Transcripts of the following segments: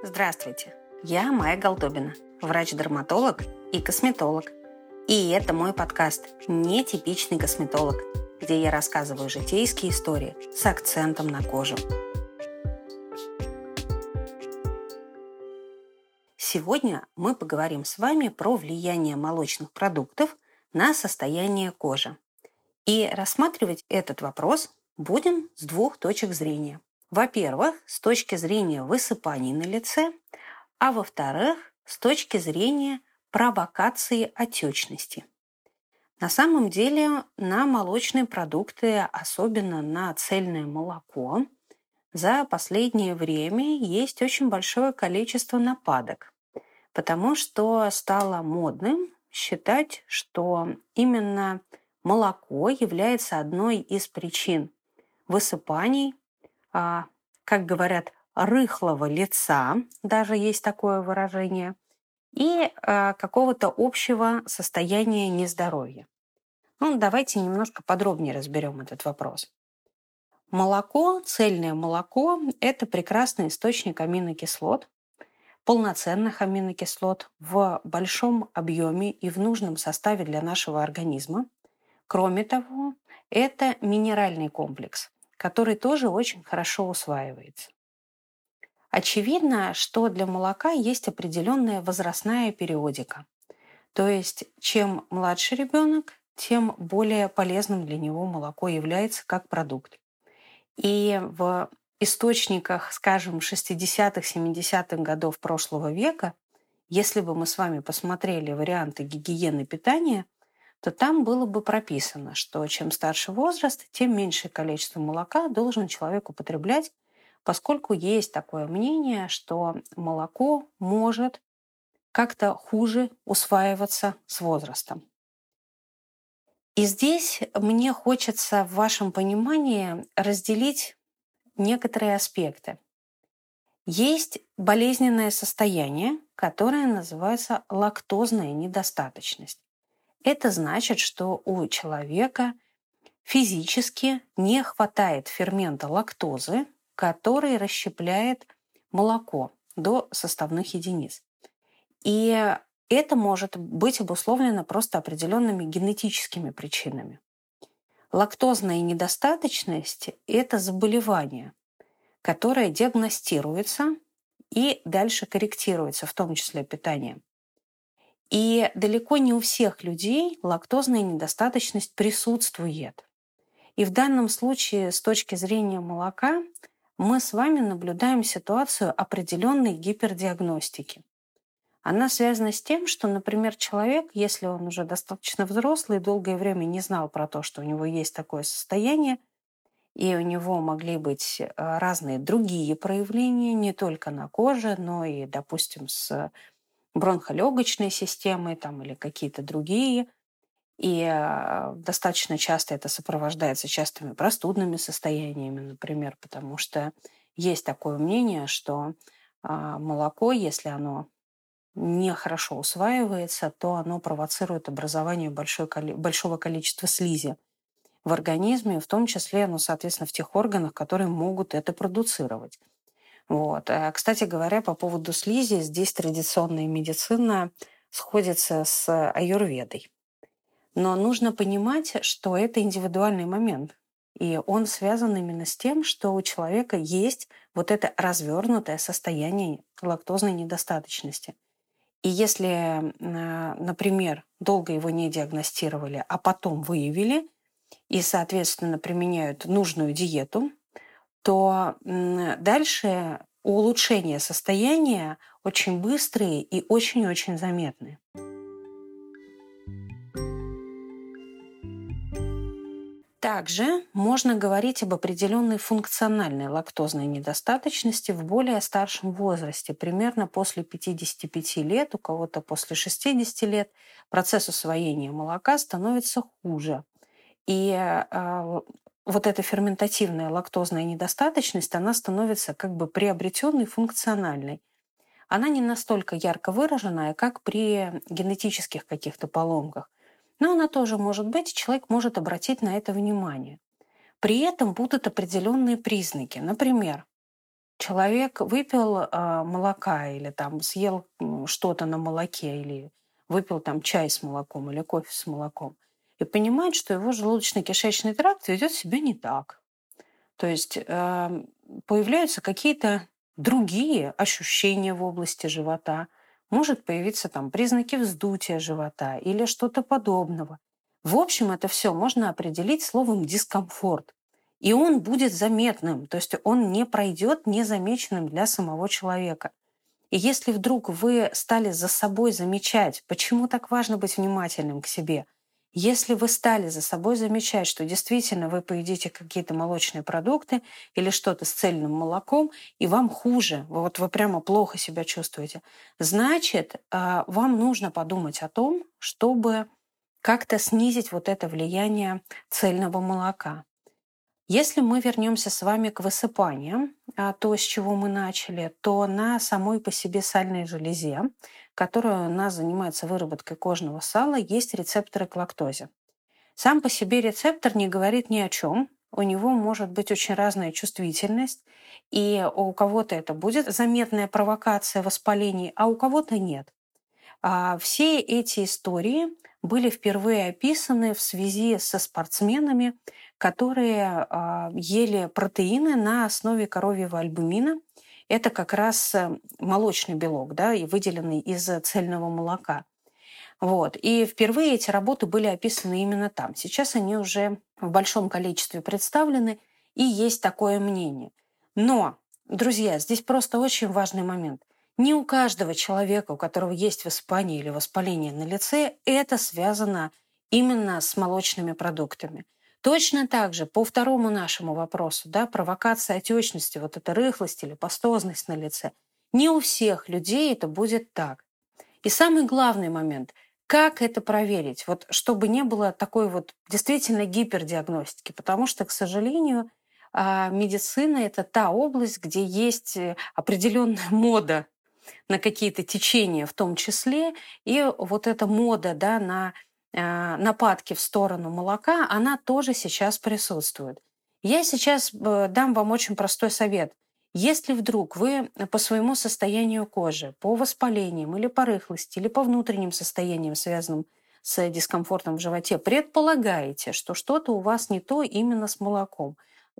Здравствуйте, я Майя Голдобина, врач-дерматолог и косметолог. И это мой подкаст «Нетипичный косметолог», где я рассказываю житейские истории с акцентом на кожу. Сегодня мы поговорим с вами про влияние молочных продуктов на состояние кожи. И рассматривать этот вопрос будем с двух точек зрения. Во-первых, с точки зрения высыпаний на лице, а во-вторых, с точки зрения провокации отечности. На самом деле на молочные продукты, особенно на цельное молоко, за последнее время есть очень большое количество нападок, потому что стало модным считать, что именно молоко является одной из причин высыпаний, как говорят, рыхлого лица, даже есть такое выражение, и а, какого-то общего состояния нездоровья. Ну, давайте немножко подробнее разберем этот вопрос. Молоко, цельное молоко – это прекрасный источник аминокислот, полноценных аминокислот в большом объеме и в нужном составе для нашего организма. Кроме того, это минеральный комплекс, который тоже очень хорошо усваивается. Очевидно, что для молока есть определенная возрастная периодика. То есть чем младше ребенок, тем более полезным для него молоко является как продукт. И в источниках, скажем, 60-х, 70-х годов прошлого века, если бы мы с вами посмотрели варианты гигиены питания – то там было бы прописано, что чем старше возраст, тем меньшее количество молока должен человек употреблять, поскольку есть такое мнение, что молоко может как-то хуже усваиваться с возрастом. И здесь мне хочется в вашем понимании разделить некоторые аспекты. Есть болезненное состояние, которое называется лактозная недостаточность. Это значит, что у человека физически не хватает фермента лактозы, который расщепляет молоко до составных единиц. И это может быть обусловлено просто определенными генетическими причинами. Лактозная недостаточность – это заболевание, которое диагностируется и дальше корректируется, в том числе питанием. И далеко не у всех людей лактозная недостаточность присутствует. И в данном случае с точки зрения молока мы с вами наблюдаем ситуацию определенной гипердиагностики. Она связана с тем, что, например, человек, если он уже достаточно взрослый, долгое время не знал про то, что у него есть такое состояние, и у него могли быть э, разные другие проявления, не только на коже, но и, допустим, с бронхолегочной системой там, или какие-то другие. И э, достаточно часто это сопровождается частыми простудными состояниями, например, потому что есть такое мнение, что а, молоко, если оно нехорошо усваивается, то оно провоцирует образование большой, большого количества слизи в организме, в том числе, ну, соответственно, в тех органах, которые могут это продуцировать. Вот. Э, кстати говоря, по поводу слизи, здесь традиционная медицина сходится с аюрведой. Но нужно понимать, что это индивидуальный момент. И он связан именно с тем, что у человека есть вот это развернутое состояние лактозной недостаточности. И если, э, например, долго его не диагностировали, а потом выявили, и, соответственно, применяют нужную диету, то дальше улучшение состояния очень быстрые и очень-очень заметные. Также можно говорить об определенной функциональной лактозной недостаточности в более старшем возрасте, примерно после 55 лет, у кого-то после 60 лет процесс усвоения молока становится хуже. И а, вот эта ферментативная лактозная недостаточность, она становится как бы приобретенной, функциональной. Она не настолько ярко выраженная, как при генетических каких-то поломках. Но она тоже может быть, человек может обратить на это внимание. При этом будут определенные признаки. Например, человек выпил э, молока или там съел что-то на молоке или выпил там чай с молоком или кофе с молоком и понимает, что его желудочно-кишечный тракт ведет себя не так. То есть э, появляются какие-то другие ощущения в области живота, может появиться там признаки вздутия живота или что-то подобного. В общем, это все можно определить словом дискомфорт. И он будет заметным, то есть он не пройдет незамеченным для самого человека. И если вдруг вы стали за собой замечать, почему так важно быть внимательным к себе, если вы стали за собой замечать, что действительно вы поедите какие-то молочные продукты или что-то с цельным молоком, и вам хуже, вот вы прямо плохо себя чувствуете, значит, а, вам нужно подумать о том, чтобы как-то снизить вот это влияние цельного молока. Если мы вернемся с вами к высыпаниям, а, то, с чего мы начали, то на самой по себе сальной железе, которая у нас занимается выработкой кожного сала, есть рецепторы к лактозе. Сам по себе рецептор не говорит ни о чем, у него может быть очень разная чувствительность, и у кого-то это будет заметная провокация воспалений, а у кого-то нет. А все эти истории были впервые описаны в связи со спортсменами, которые э, ели протеины на основе коровьего альбумина. Это как раз э, молочный белок, да, и выделенный из цельного молока. Вот. И впервые эти работы были описаны именно там. Сейчас они уже в большом количестве представлены, и есть такое мнение. Но, друзья, здесь просто очень важный момент. Не у каждого человека, у которого есть воспаление или воспаление на лице, это связано именно с молочными продуктами. Точно так же по второму нашему вопросу, да, провокация отечности, вот эта рыхлость или пастозность на лице, не у всех людей это будет так. И самый главный момент – как это проверить, вот, чтобы не было такой вот действительно гипердиагностики, потому что, к сожалению, а, медицина – это та область, где есть э, определенная мода на какие-то течения в том числе, и вот эта мода да, на Э, нападки в сторону молока, она тоже сейчас присутствует. Я сейчас э, дам вам очень простой совет. Если вдруг вы по своему состоянию кожи, по воспалениям или по рыхлости, или по внутренним состояниям, связанным с дискомфортом в животе, предполагаете, что что-то у вас не то именно с молоком,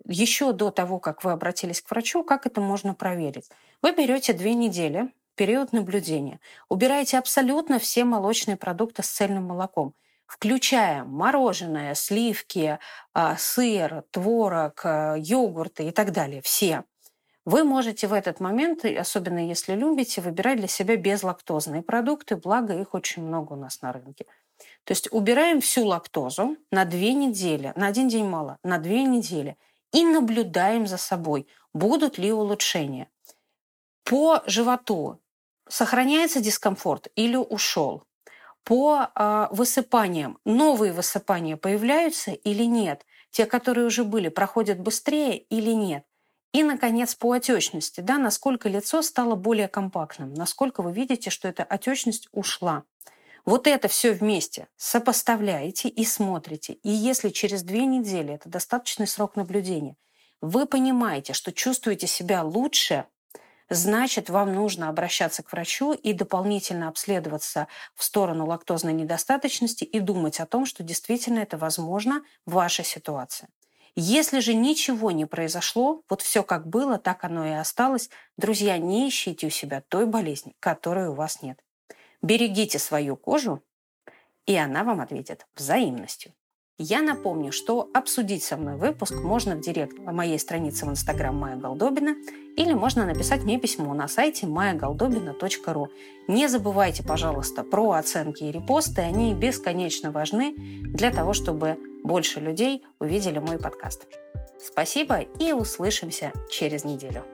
еще до того, как вы обратились к врачу, как это можно проверить? Вы берете две недели период наблюдения. Убирайте абсолютно все молочные продукты с цельным молоком, включая мороженое, сливки, а, сыр, творог, а, йогурты и так далее. Все. Вы можете в этот момент, особенно если любите, выбирать для себя безлактозные продукты, благо их очень много у нас на рынке. То есть убираем всю лактозу на две недели, на один день мало, на две недели, и наблюдаем за собой, будут ли улучшения. По животу сохраняется дискомфорт или ушел. По э, высыпаниям новые высыпания появляются или нет? Те, которые уже были, проходят быстрее или нет? И, наконец, по отечности, да, насколько лицо стало более компактным, насколько вы видите, что эта отечность ушла. Вот это все вместе сопоставляете и смотрите. И если через две недели, это достаточный срок наблюдения, вы понимаете, что чувствуете себя лучше, значит, вам нужно обращаться к врачу и дополнительно обследоваться в сторону лактозной недостаточности и думать о том, что действительно это возможно в вашей ситуации. Если же ничего не произошло, вот все как было, так оно и осталось, друзья, не ищите у себя той болезни, которой у вас нет. Берегите свою кожу, и она вам ответит взаимностью. Я напомню, что обсудить со мной выпуск можно в директ по моей странице в Инстаграм Майя Голдобина или можно написать мне письмо на сайте mayagoldobina.ru. Не забывайте, пожалуйста, про оценки и репосты. Они бесконечно важны для того, чтобы больше людей увидели мой подкаст. Спасибо и услышимся через неделю.